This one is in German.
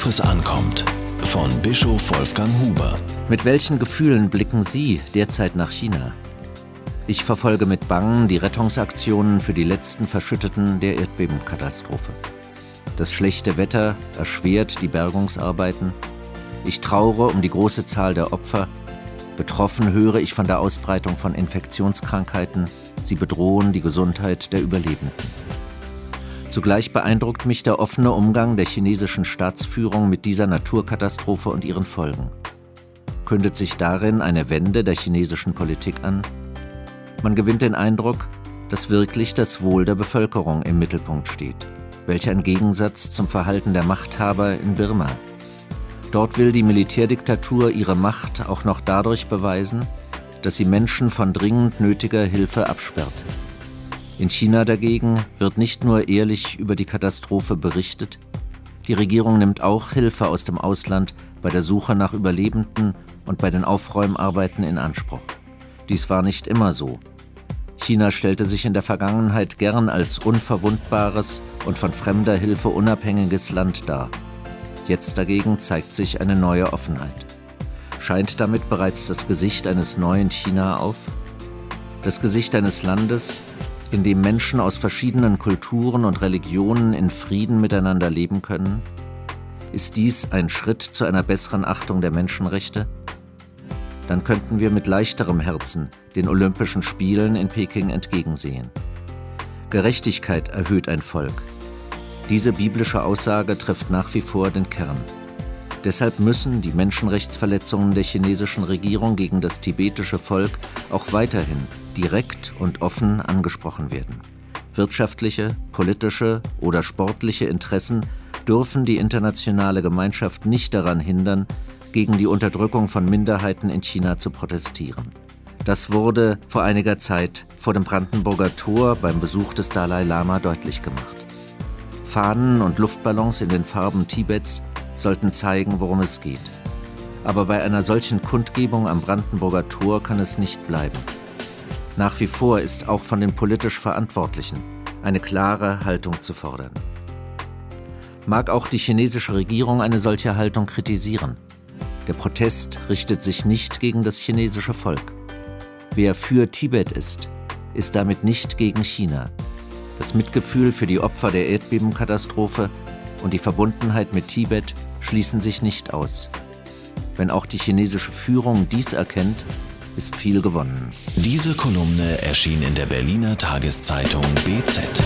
Worauf es ankommt. Von Bischof Wolfgang Huber. Mit welchen Gefühlen blicken Sie derzeit nach China? Ich verfolge mit Bangen die Rettungsaktionen für die letzten Verschütteten der Erdbebenkatastrophe. Das schlechte Wetter erschwert die Bergungsarbeiten. Ich traure um die große Zahl der Opfer. Betroffen höre ich von der Ausbreitung von Infektionskrankheiten. Sie bedrohen die Gesundheit der Überlebenden. Zugleich beeindruckt mich der offene Umgang der chinesischen Staatsführung mit dieser Naturkatastrophe und ihren Folgen. Kündet sich darin eine Wende der chinesischen Politik an? Man gewinnt den Eindruck, dass wirklich das Wohl der Bevölkerung im Mittelpunkt steht. Welch ein Gegensatz zum Verhalten der Machthaber in Birma. Dort will die Militärdiktatur ihre Macht auch noch dadurch beweisen, dass sie Menschen von dringend nötiger Hilfe absperrt. In China dagegen wird nicht nur ehrlich über die Katastrophe berichtet, die Regierung nimmt auch Hilfe aus dem Ausland bei der Suche nach Überlebenden und bei den Aufräumarbeiten in Anspruch. Dies war nicht immer so. China stellte sich in der Vergangenheit gern als unverwundbares und von fremder Hilfe unabhängiges Land dar. Jetzt dagegen zeigt sich eine neue Offenheit. Scheint damit bereits das Gesicht eines neuen China auf? Das Gesicht eines Landes, in dem Menschen aus verschiedenen Kulturen und Religionen in Frieden miteinander leben können? Ist dies ein Schritt zu einer besseren Achtung der Menschenrechte? Dann könnten wir mit leichterem Herzen den Olympischen Spielen in Peking entgegensehen. Gerechtigkeit erhöht ein Volk. Diese biblische Aussage trifft nach wie vor den Kern. Deshalb müssen die Menschenrechtsverletzungen der chinesischen Regierung gegen das tibetische Volk auch weiterhin direkt und offen angesprochen werden. Wirtschaftliche, politische oder sportliche Interessen dürfen die internationale Gemeinschaft nicht daran hindern, gegen die Unterdrückung von Minderheiten in China zu protestieren. Das wurde vor einiger Zeit vor dem Brandenburger Tor beim Besuch des Dalai Lama deutlich gemacht. Fahnen und Luftballons in den Farben Tibets sollten zeigen, worum es geht. Aber bei einer solchen Kundgebung am Brandenburger Tor kann es nicht bleiben. Nach wie vor ist auch von den politisch Verantwortlichen eine klare Haltung zu fordern. Mag auch die chinesische Regierung eine solche Haltung kritisieren. Der Protest richtet sich nicht gegen das chinesische Volk. Wer für Tibet ist, ist damit nicht gegen China. Das Mitgefühl für die Opfer der Erdbebenkatastrophe und die Verbundenheit mit Tibet schließen sich nicht aus. Wenn auch die chinesische Führung dies erkennt, ist viel gewonnen. Diese Kolumne erschien in der Berliner Tageszeitung BZ.